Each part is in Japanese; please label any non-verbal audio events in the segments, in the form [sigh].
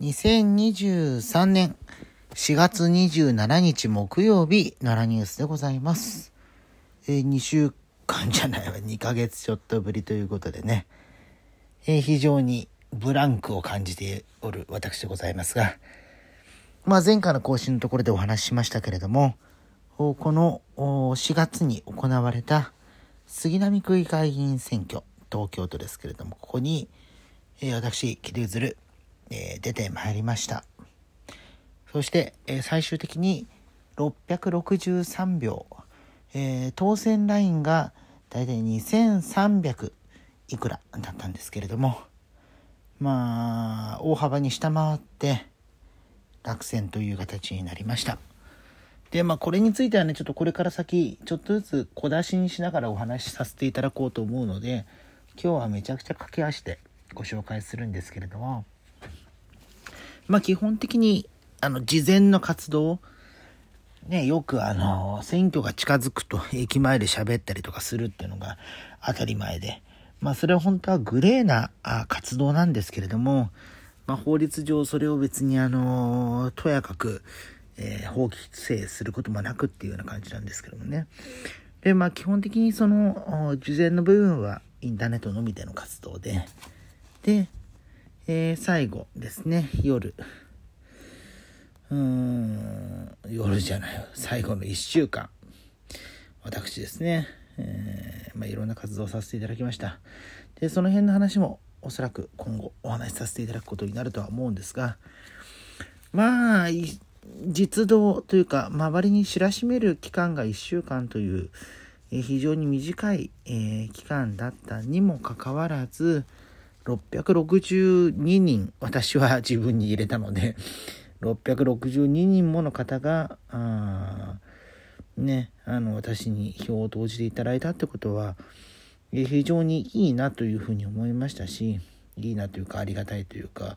2023年4月27日木曜日、奈良ニュースでございます。えー、2週間じゃないわ、2ヶ月ちょっとぶりということでね、えー、非常にブランクを感じておる私でございますが、まあ前回の更新のところでお話ししましたけれども、この4月に行われた杉並区議会議員選挙、東京都ですけれども、ここに、えー、私、木戸譲えー、出てまいりました。そして、えー、最終的に663秒、えー、当選ラインがだいたい2300いくらだったんですけれども、まあ、大幅に下回って落選という形になりました。で、まあ、これについてはね、ちょっとこれから先、ちょっとずつ小出しにしながらお話しさせていただこうと思うので、今日はめちゃくちゃ駆け足でご紹介するんですけれども、まあ基本的に、あの、事前の活動、ね、よくあの、選挙が近づくと [laughs] 駅前で喋ったりとかするっていうのが当たり前で、まあそれは本当はグレーな活動なんですけれども、まあ法律上それを別にあの、とやかく、えー、法規制することもなくっていうような感じなんですけどもね。で、まあ基本的にその、事前の部分はインターネットのみでの活動で、で、えー、最後ですね、夜。うん、夜じゃない、最後の1週間。私ですね、えー、まあ、いろんな活動をさせていただきました。で、その辺の話もおそらく今後お話しさせていただくことになるとは思うんですが、まあ、実動というか、周りに知らしめる期間が1週間という、え非常に短い、え、期間だったにもかかわらず、662人、私は自分に入れたので、662人もの方が、ね、あの、私に票を投じていただいたってことは、非常にいいなというふうに思いましたし、いいなというかありがたいというか、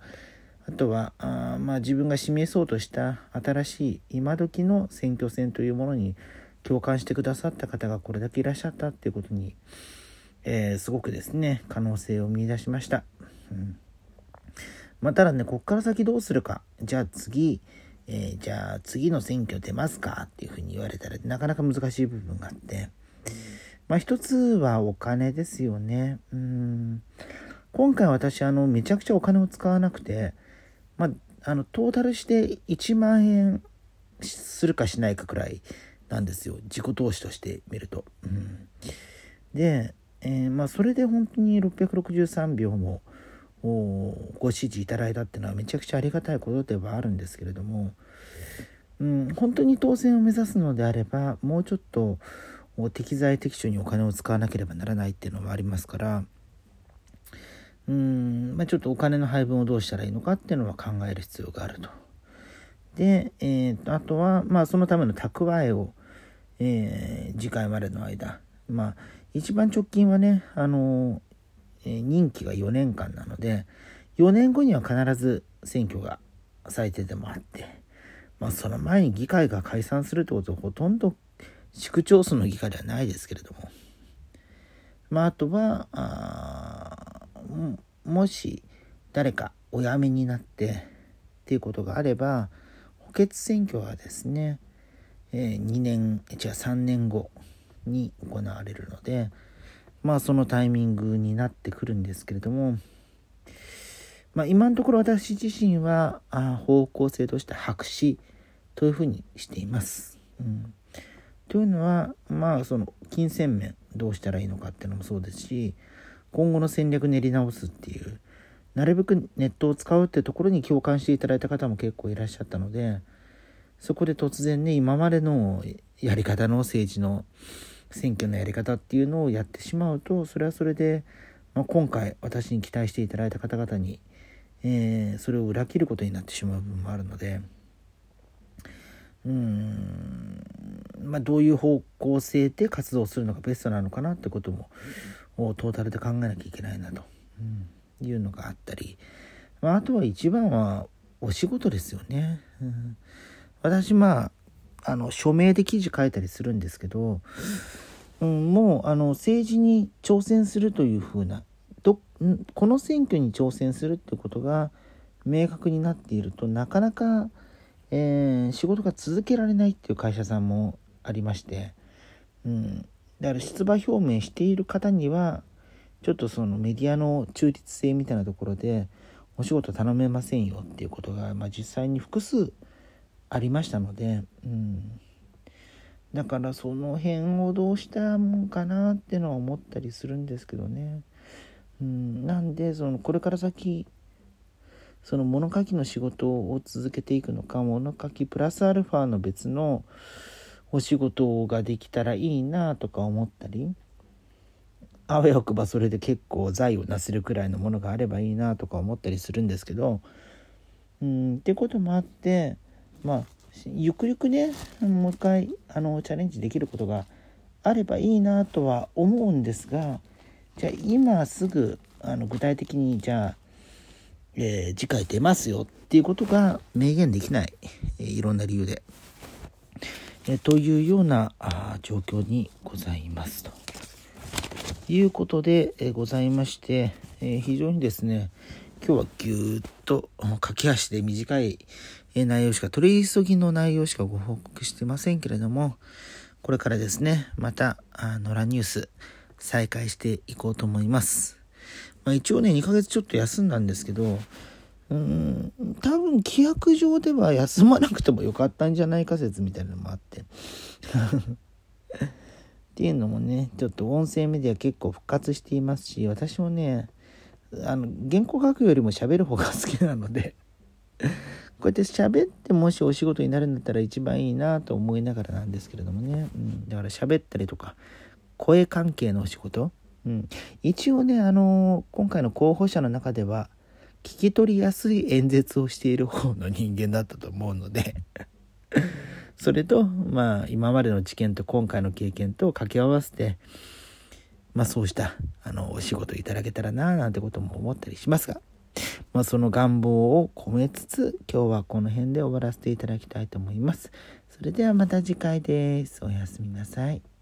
あとは、あまあ、自分が示そうとした新しい今時の選挙戦というものに共感してくださった方がこれだけいらっしゃったっていうことに、えー、すごくですね、可能性を見いだしました。うん。まあ、ただね、こっから先どうするか。じゃあ次、えー、じゃあ次の選挙出ますか？っていうふうに言われたら、なかなか難しい部分があって。まあ、一つはお金ですよね。うん。今回私、あの、めちゃくちゃお金を使わなくて、まあ、あの、トータルして1万円するかしないかくらいなんですよ。自己投資として見ると。うん。で、えー、まあ、それで本当に663秒もご支持いただいたっていうのはめちゃくちゃありがたいことではあるんですけれども、うん、本当に当選を目指すのであればもうちょっと適材適所にお金を使わなければならないっていうのもありますからうん、まあ、ちょっとお金の配分をどうしたらいいのかっていうのは考える必要があると。で、えー、あとは、まあ、そのための蓄えを、えー、次回までの間、まあ、一番直近はね、あのー、任期が4年間なので、4年後には必ず選挙が最低でもあって、まあ、その前に議会が解散するってことはほとんど市区町村の議会ではないですけれども、まあ、あとは、あもし誰かお辞めになってっていうことがあれば、補欠選挙はですね、えー、2年、違う3年後に行われるので、まあそのタイミングになってくるんですけれども、まあ今のところ私自身はあ方向性として白紙というふうにしています。うん、というのは、まあその金銭面どうしたらいいのかっていうのもそうですし、今後の戦略練り直すっていう、なるべくネットを使うってところに共感していただいた方も結構いらっしゃったので、そこで突然ね、今までのやり方の政治の選挙のやり方っていうのをやってしまうとそれはそれで、まあ、今回私に期待していただいた方々に、えー、それを裏切ることになってしまう部分もあるのでうんまあどういう方向性で活動するのがベストなのかなってこともトータルで考えなきゃいけないなと、うん、いうのがあったり、まあ、あとは一番はお仕事ですよね。うん、私まああの署名で記事書いたりするんですけど、うん、もうあの政治に挑戦するというふうなどこの選挙に挑戦するってことが明確になっているとなかなか、えー、仕事が続けられないっていう会社さんもありまして、うん、だから出馬表明している方にはちょっとそのメディアの中立性みたいなところでお仕事頼めませんよっていうことが、まあ、実際に複数ありましたので、うん、だからその辺をどうしたもんかなってのは思ったりするんですけどね。うん、なんでそのこれから先その物書きの仕事を続けていくのか物書きプラスアルファの別のお仕事ができたらいいなとか思ったりあわよくばそれで結構財をなせるくらいのものがあればいいなとか思ったりするんですけどうんってこともあってまあゆくゆくねもう一回あのチャレンジできることがあればいいなとは思うんですがじゃあ今すぐあの具体的にじゃあ、えー、次回出ますよっていうことが明言できない、えー、いろんな理由で、えー、というようなあ状況にございます。ということで、えございまして、え非常にですね今日はぎゅーっと駆け足で短い内容しか取り急ぎの内容しかご報告してませんけれどもこれからですねまた野良ニュース再開していこうと思います。まあ、一応ね、2ヶ月ちょっと休んだんですけど、うん、多分規約上では休まなくてもよかったんじゃないか説みたいなのもあって。[laughs] っていうのもね、ちょっと音声メディア結構復活していますし、私もね、あの、原稿書くよりも喋る方が好きなのでこうやって喋ってもしお仕事になるんだったら一番いいなと思いながらなんですけれどもね、うん、だから喋ったりとか、声関係のお仕事、うん、一応ね、あの、今回の候補者の中では聞き取りやすい演説をしている方の人間だったと思うのでそれと、まあ、今までの知見と今回の経験と掛け合わせて、まあ、そうした、あの、お仕事いただけたらな、なんてことも思ったりしますが、まあ、その願望を込めつつ、今日はこの辺で終わらせていただきたいと思います。それではまた次回です。おやすみなさい。